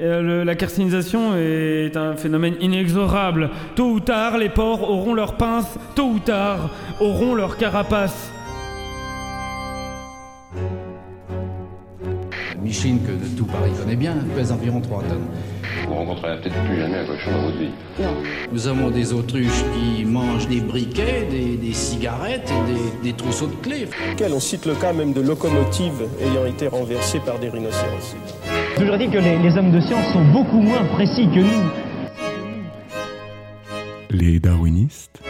Euh, la carcinisation est un phénomène inexorable. Tôt ou tard, les porcs auront leurs pinces, tôt ou tard, auront leur carapace. Micheline, que tout Paris connaît bien, pèse environ 3 tonnes. Vous rencontrerez peut-être plus jamais un cochon dans votre vie. Nous avons des autruches qui mangent des briquets, des, cigarettes et des, trousseaux de clés. On cite le cas même de locomotives ayant été renversées par des rhinocéros. Je toujours dit que les, les hommes de science sont beaucoup moins précis que nous. Les darwinistes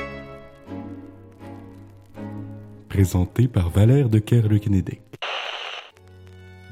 présentés par Valère de Kerle-Kennedy.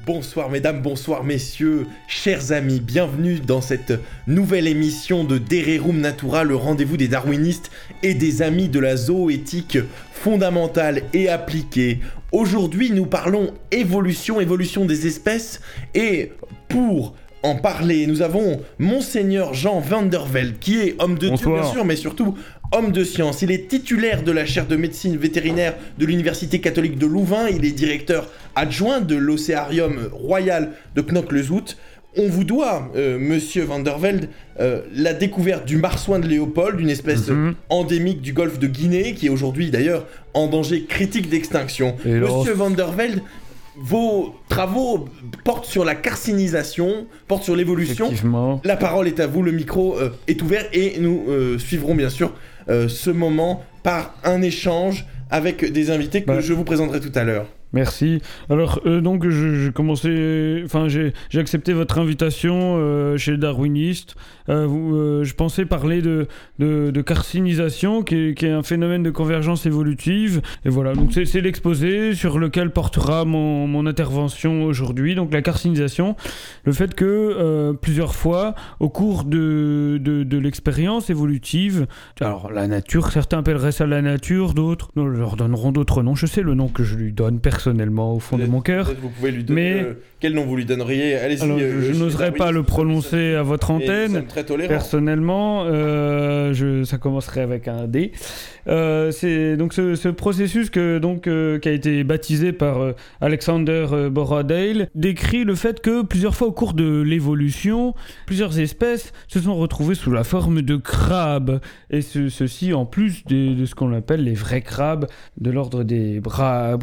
Bonsoir mesdames, bonsoir messieurs, chers amis, bienvenue dans cette nouvelle émission de Dererum Natura, le rendez-vous des darwinistes et des amis de la zoéthique fondamentale et appliquée. Aujourd'hui nous parlons évolution, évolution des espèces. Et pour en parler, nous avons Monseigneur Jean Vandervelde, qui est homme de Dieu bien sûr, mais surtout homme de science. Il est titulaire de la chaire de médecine vétérinaire de l'Université catholique de Louvain. Il est directeur adjoint de l'Océarium royal de Knokke-le-Zout. On vous doit, euh, monsieur Van der Velde, euh, la découverte du marsouin de Léopold, une espèce mhm. endémique du golfe de Guinée, qui est aujourd'hui d'ailleurs en danger critique d'extinction. Monsieur Van der Velde, vos travaux portent sur la carcinisation, portent sur l'évolution. La parole est à vous, le micro euh, est ouvert et nous suivrons bien sûr ce moment par un échange avec des invités que bah. je vous présenterai tout à l'heure. Merci. Alors, euh, donc, j'ai commencé. Enfin, j'ai accepté votre invitation euh, chez les darwinistes. Euh, je pensais parler de, de, carcinisation, qui est, qui est, un phénomène de convergence évolutive. Et voilà, donc c'est l'exposé sur lequel portera mon, mon intervention aujourd'hui. Donc, la carcinisation, le fait que plusieurs fois, au cours de, de, de l'expérience évolutive, alors la nature, certains appelleraient ça la nature, d'autres leur donneront d'autres noms. Je sais le nom que je lui donne personnellement au fond de mon cœur. Vous pouvez lui donner mais... quel nom vous lui donneriez? Allez-y. Euh, je, n'oserais pas le prononcer à votre antenne. Très. Personnellement, euh, je, ça commencerait avec un D. Euh, c'est donc ce, processus que, donc, euh, qui a été baptisé par euh, Alexander Borrowdale décrit le fait que plusieurs fois au cours de l'évolution, plusieurs espèces se sont retrouvées sous la forme de crabes. Et ceci en plus de, ce qu'on appelle les vrais crabes de l'ordre des bra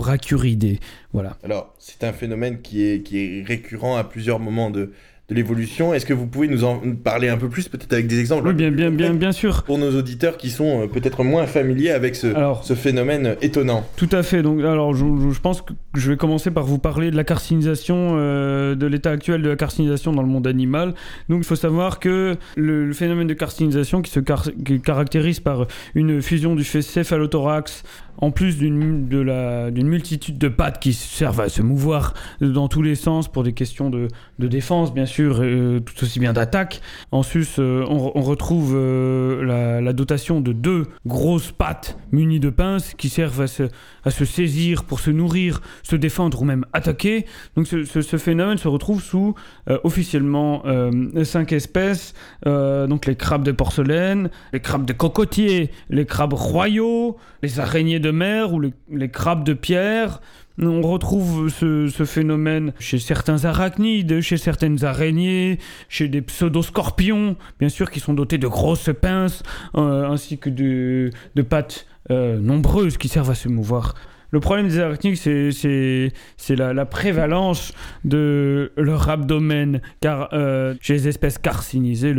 Voilà. Alors, c'est un phénomène qui est, qui est récurrent à plusieurs moments de, de l'évolution. Est-ce que vous pouvez nous en parler un peu plus, peut-être avec des exemples? Oui, bien, bien, bien, bien sûr. Pour nos auditeurs qui sont euh, peut-être moins familiers avec ce, ce, phénomène étonnant. Tout à fait. Donc, alors, je, je, pense que je vais commencer par vous parler de la carcinisation, euh, de l'état actuel de la carcinisation dans le monde animal. Donc, il faut savoir que le, phénomène de carcinisation qui se caractérise par une fusion du céphalothorax en plus d'une multitude de pattes qui servent à se mouvoir dans tous les sens pour des questions de, défense, bien sûr, euh, tout aussi bien d'attaque. En sus, euh, on, retrouve euh, la, dotation de deux grosses pattes munies de pinces qui servent à se, à se saisir pour se nourrir, se défendre ou même attaquer. Donc ce, ce, phénomène se retrouve sous officiellement cinq espèces, donc les crabes de porcelaine, les crabes de cocotier, les crabes royaux, les araignées de mer ou les, crabes de pierre. On retrouve ce, phénomène chez certains arachnides, chez certaines araignées, chez des pseudoscorpions, bien sûr, qui sont dotés de grosses pinces, euh, ainsi que de, pattes euh, nombreuses qui servent à se mouvoir. Le problème des arachnides, c'est la, la, prévalence de leur abdomen, car euh, chez les espèces carcinisées,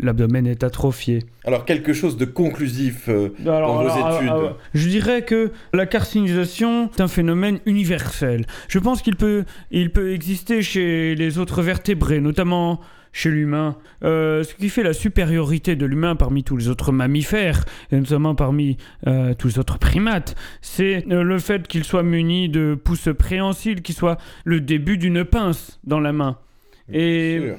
l'abdomen le, est atrophié. Alors, quelque chose de conclusif euh, dans vos études Je dirais que la carcinisation est un phénomène universel. Je pense qu'il peut, il peut exister chez les autres vertébrés, notamment chez l'humain. Euh, ce qui fait la supériorité de l'humain parmi tous les autres mammifères, et notamment parmi euh, tous les autres primates, c'est euh, le fait qu'il soit muni de pouces préhensiles, qu'il soit le début d'une pince dans la main. Et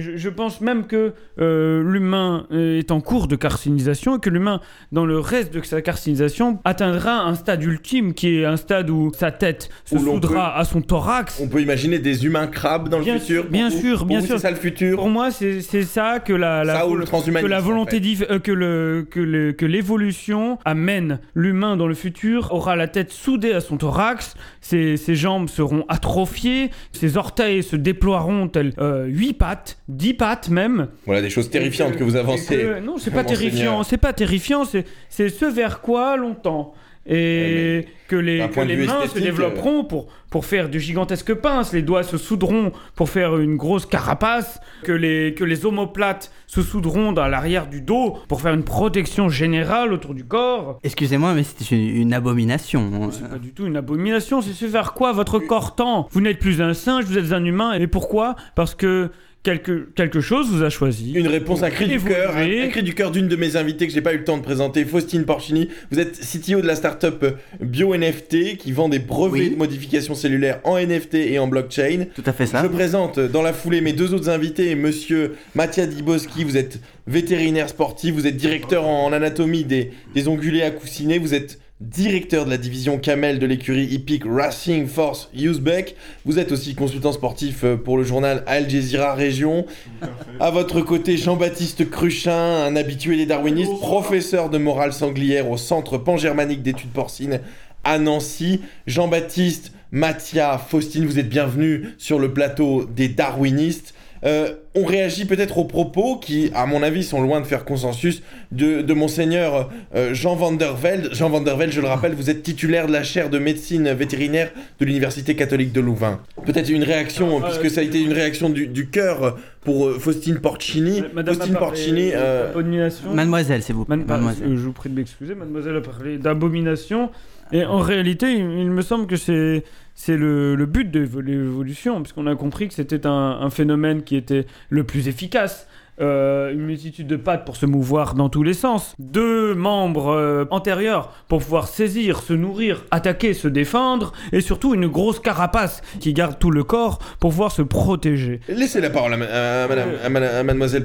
je, pense même que euh, l'humain est en cours de carcinisation et que l'humain, dans le reste de sa carcinisation, atteindra un stade ultime qui est un stade où sa tête se soudra à son thorax. On peut imaginer des humains crabes dans le futur. Bien sûr, bien sûr. C'est ça le futur. Pour moi, c'est ça que la, la, que la volonté euh, que le que l'évolution amène l'humain dans le futur aura la tête soudée à son thorax, ses, ses jambes seront atrophiées, ses orteils se déploieront tels euh, huit pattes dix pattes même. Voilà des choses terrifiantes que vous avancez. que- non, c'est pas Monseigneur. terrifiant. C'est pas terrifiant. C'est c'est ce vers quoi longtemps. Et que les, que les mains se développeront pour, pour faire de gigantesques pinces, les doigts se soudront pour faire une grosse carapace, que les, que les omoplates se soudront dans l'arrière du dos pour faire une protection générale autour du corps. Excusez-moi, mais c'était une, une abomination. C'est pas du tout une abomination, c'est ce vers quoi votre corps tend. Vous n'êtes plus un singe, vous êtes un humain. Et pourquoi? Parce que quelque, quelque chose vous a choisi. Une réponse, un cri du cœur, un, un cri du cœur d'une de mes invitées que j'ai pas eu le temps de présenter, Faustine Porcini. Vous êtes CTO de la startup BioNFT qui vend des brevets Oui. de modification cellulaire en NFT et en blockchain. Tout à fait ça. Je présente dans la foulée mes deux autres invités, monsieur Mattia Diboski, vous êtes vétérinaire sportif, vous êtes directeur en anatomie des, des ongulés à coussinets, vous êtes directeur de la division camel de l'écurie hippique Racing Force Uzbek, vous êtes aussi consultant sportif euh, pour le journal Al Jazeera Région. À votre côté, Jean-Baptiste Cruchin, un habitué des darwinistes, professeur de morale sanglière au Centre pangermanique d'études porcines à Nancy. Jean-Baptiste, Mathia, Faustine, vous êtes bienvenus sur le plateau des darwinistes. Euh, on réagit peut-être aux propos qui, à mon avis, sont loin de faire consensus de, de monseigneur euh, Jean van der Velde. Jean van der Velde, je le rappelle, vous êtes titulaire de la chaire de médecine vétérinaire de l'Université catholique de Louvain. Peut-être une réaction, Ah, puisque ça a été une réaction du, du cœur pour euh, Faustine Porcini. Madame Faustine Porcini, euh. Mademoiselle, s'il vous plaît. Man- Mademoiselle. euh, je vous prie de m'excuser, mademoiselle a parlé d'abomination. Et en réalité, il, il me semble que c'est, c'est le, le but de l'évo- l'évolution, puisqu'on a compris que c'était un, un phénomène qui était le plus efficace. Euh, une multitude de pattes pour se mouvoir dans tous les sens, deux membres euh, antérieurs pour pouvoir saisir, se nourrir, attaquer, se défendre, et surtout une grosse carapace qui garde tout le corps pour pouvoir se protéger. Laissez la parole à, ma- à madame- à madame- à mademoiselle.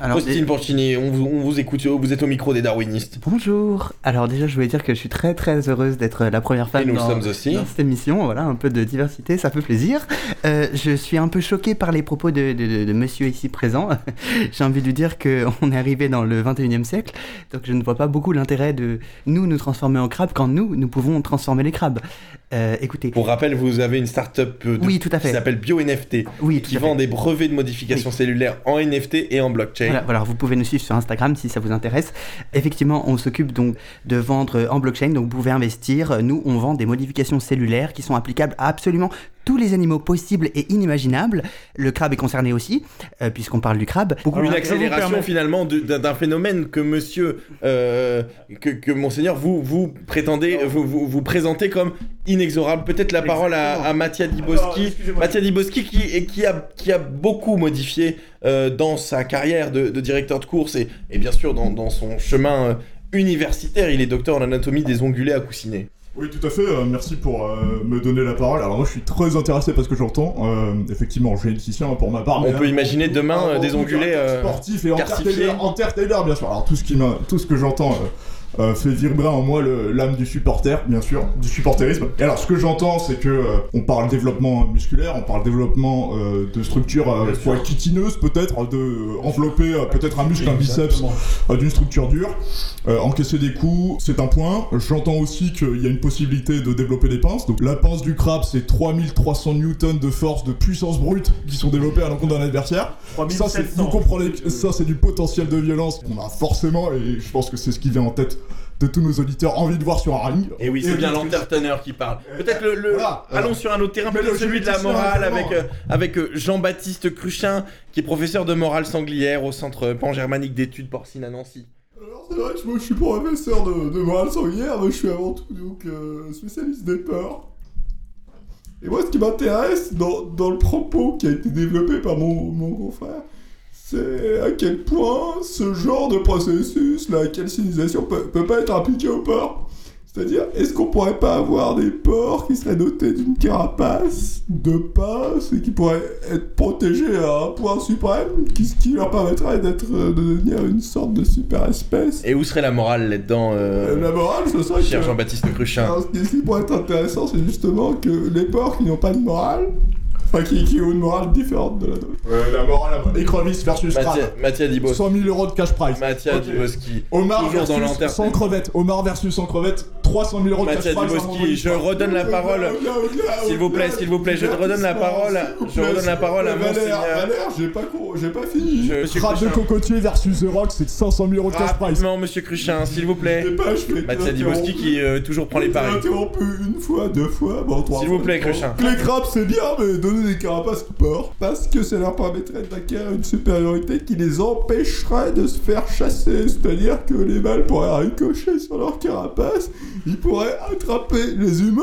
Alors, Faustine dé- Porcini, on vous, on vous écoute, vous êtes au micro des darwinistes. Bonjour. Alors déjà, je voulais dire que je suis très très heureuse d'être la première Et femme nous dans, sommes aussi. dans cette émission. Voilà, un peu de diversité, ça fait plaisir. Euh, je suis un peu choquée par les propos de, de- de- de monsieur ici présent. J'ai envie de lui dire qu'on est arrivé dans le 21e siècle, donc je ne vois pas beaucoup l'intérêt de nous nous transformer en crabes quand nous, nous pouvons transformer les crabes. Euh, écoutez, Pour rappel, vous avez une start-up euh, de- Oui, tout à qui s'appelle BioNFT, oui, tout qui à fait. vend des brevets de modification cellulaire en NFT et en blockchain. Voilà, voilà, vous pouvez nous suivre sur Instagram si ça vous intéresse. Effectivement, on s'occupe donc de vendre en blockchain, donc vous pouvez investir. Nous, on vend des modifications cellulaires qui sont applicables à absolument tous les animaux possibles et inimaginables. Le crabe est concerné aussi, euh, puisqu'on parle du crabe. Beaucoup- Une accélération permet- finalement d'un phénomène que monsieur, euh, que, que monseigneur, vous, vous prétendez, vous, vous, vous présentez comme inexorable. Peut-être la parole à, à Mattia Diboski. excusez-moi. Mattia Diboski qui, a, qui a beaucoup modifié euh, dans sa carrière de, de directeur de course et, et bien sûr dans, dans son chemin euh, universitaire. Il est docteur en anatomie des ongulés à coussinets. Oui, tout à fait. euh, merci pour euh, me donner la parole. Alors moi, je suis très intéressé par ce que j'entends. Euh, effectivement, généticien pour ma part. On peut imaginer demain, euh, des ongulés, caractère euh, sportif et carcifiés. entertainer, entertainer, bien sûr. Alors tout ce qui m'a, tout ce que j'entends. Euh, fait vibrer en moi l'âme du supporter, bien sûr, du supporterisme. Et alors, ce que j'entends, c'est que euh, on parle développement musculaire, on parle développement euh, de structure chitineuse, peut-être, de euh, envelopper euh, peut-être un muscle, un biceps d'une structure dure, encaisser des coups, c'est un point. J'entends aussi qu'il y a une possibilité de développer des pinces. Donc la pince du crabe, c'est 3300 newtons de force de puissance brute qui sont développés à l'encontre d'un adversaire. Ça, c'est, vous comprenez ça, c'est du potentiel de violence qu'on a forcément, et je pense que c'est ce qui vient en tête de tous nos auditeurs, envie de voir sur un ring. Et oui, c'est bien l'entertainer qui parle. Peut-être le, le- Voilà, allons voilà. sur un autre terrain, peut-être celui de la morale avec, euh, avec euh, Jean-Baptiste Cruchin, qui est professeur de morale sanglière au Centre pangermanique d'études porcines à Nancy. Alors c'est vrai que moi je suis professeur de, de morale sanguinaire, mais je suis avant tout donc euh, spécialiste des peurs. Et moi ce qui m'intéresse dans, dans le propos qui a été développé par mon, mon confrère, c'est à quel point ce genre de processus, la calcinisation, peut, peut pas être appliqué aux porcs. C'est-à-dire, est-ce qu'on pourrait pas avoir des porcs qui seraient dotés d'une carapace de pince et qui pourraient être protégés à un point suprême, qui, ce qui leur permettrait d'être, euh, de devenir une sorte de super espèce? Et où serait la morale là-dedans, euh, euh, La morale, ce serait cher que... Jean-Baptiste Cruchin? Alors, ce qui pourrait être intéressant, c'est justement que les porcs qui n'ont pas de morale, enfin qui, qui ont une morale différente de la nôtre. la morale, écrevisse versus Mathias, Mathias Dibos. 100 000 euros de cash prize. Mathias Ok. Diboski. Toujours dans versus sans crevette. Homard versus sans crevette, 300 000 euros de Mathias mon je redonne la parole. S'il vous plaît, s'il vous plaît, je redonne la parole. Je redonne la parole à Monseigneur. J'ai pas, j'ai pas fini. Crabe de cocotier versus The Rock, c'est 500 000 euros de cash prize. Rapidement, monsieur Cruchin, s'il vous plaît. Mathias Diboski qui euh, toujours prend les paris. interrompu une fois, deux fois, bon, trois S'il vous plaît, Cruchin. Les crabes, c'est bien, mais donner des carapaces porcs, parce que ça leur permettrait d'acquérir une supériorité qui les empêcherait de se faire chasser. C'est-à-dire que les mâles pourraient ricocher sur leur carapace, ils pourraient attraper les humains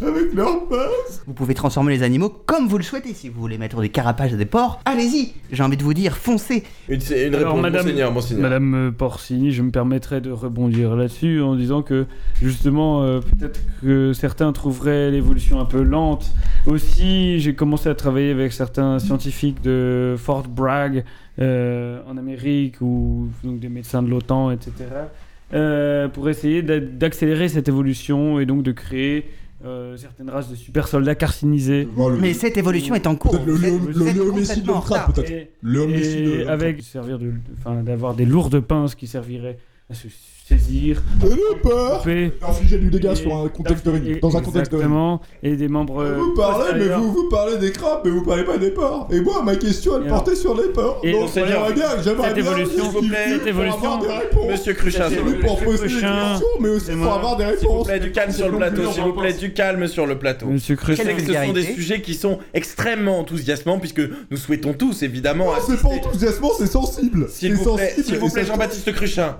avec leurs pinces. Vous pouvez transformer les animaux comme vous le souhaitez. Si vous voulez mettre des carapages à des porcs, allez-y. J'ai envie de vous dire, foncez. Une, une Alors, réponse, madame, Monseigneur, Monseigneur. Madame euh, Porcini, je me permettrai de rebondir là-dessus en disant que justement, euh, peut-être que certains trouveraient l'évolution un peu lente. Aussi, j'ai commencé à travailler avec certains scientifiques de Fort Bragg euh, en Amérique ou donc des médecins de l'OTAN, etc. euh, pour essayer d'a- d'accélérer cette évolution et donc de créer euh, certaines races de super soldats carcinisés. Mais cette évolution est en cours. Peut-être le, le, le, êtes le peut-être. Et- Le homicide et de avec servir de, enfin, d'avoir des lourdes pinces qui serviraient à se saisir, De la peur couper, Infliger du dégât et- sur un contexte de ring. Dans un contexte de ring. exactement, et des membres. euh, Vous parlez, mais vous, vous parlez des crabes, mais vous parlez pas des porcs. Et moi, ma question, elle Et portait sur les porcs. Et Donc, j'aimerais bien, j'aimerais cette bien évolution, justifier cette pour évolution, avoir des réponses. Monsieur Cruchin, Cette s'il vous plaît. pour poser des Cruchin, questions, mais aussi c'est pour moi. avoir des S'il vous réponses. plaît, du calme sur le plateau, s'il vous plaît, du calme sur le plateau. Monsieur Je Cruchin, sais que ce sont des sujets qui sont extrêmement enthousiasmants puisque nous souhaitons tous évidemment c'est pas enthousiasmant, c'est sensible. S'il vous plaît, s'il vous et plaît, Jean-Baptiste Cruchin,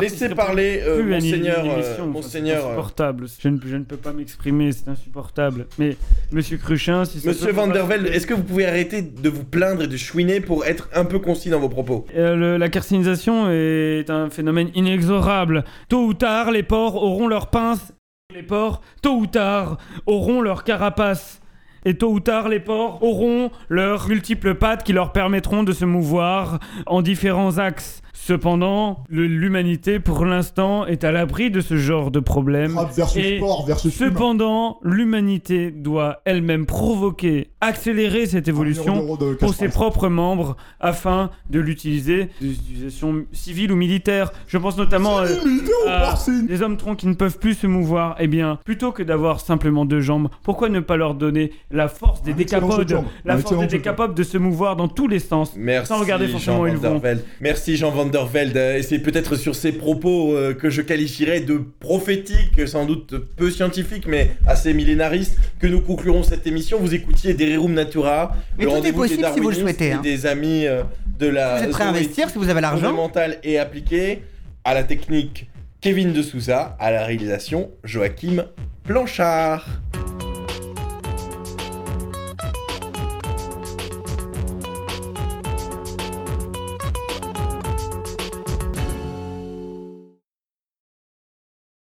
laissez parler euh, plus une- monseigneur, une euh, émission, monseigneur, euh, insupportable. Je ne, je ne peux pas m'exprimer, c'est insupportable. Mais Monsieur Cruchin, si ça Monsieur Van der Velde, est-ce que vous pouvez arrêter de vous plaindre et de chouiner pour être un peu concis dans vos propos? Euh, le- la carcinisation est un phénomène inexorable. Tôt ou tard, les porcs auront leurs pinces. Les porcs, tôt ou tard, auront leurs carapaces. Et tôt ou tard, les porcs auront leurs multiples pattes qui leur permettront de se mouvoir en différents axes. Cependant, l'humanité, pour l'instant, est à l'abri de ce genre de problème. Versus Et porc versus. Cependant, l'humanité doit elle-même provoquer, accélérer cette évolution pour ses propres membres afin de l'utiliser des utilisations civiles ou militaires. Je pense notamment euh, à des hommes troncs qui ne peuvent plus se mouvoir. Eh bien, plutôt que d'avoir simplement deux jambes, pourquoi ne pas leur donner la force des décapodes, la force des décapodes de se mouvoir dans tous les sens, Merci sans regarder forcément où ils vont. Merci Jean Van der Velde. Euh, Et c'est peut-être sur ces propos euh, que je qualifierais de prophétiques, sans doute peu scientifiques, mais assez millénaristes, que nous conclurons cette émission. Vous écoutiez Dererum Natura, Mais le tout est rendez-vous des possible si vous le souhaitez, et hein. des amis euh, de la Vous êtes prêt à investir si vous avez l'argent fondamentale et appliquée à la technique Kevin de Souza, à la réalisation Joachim Blanchard.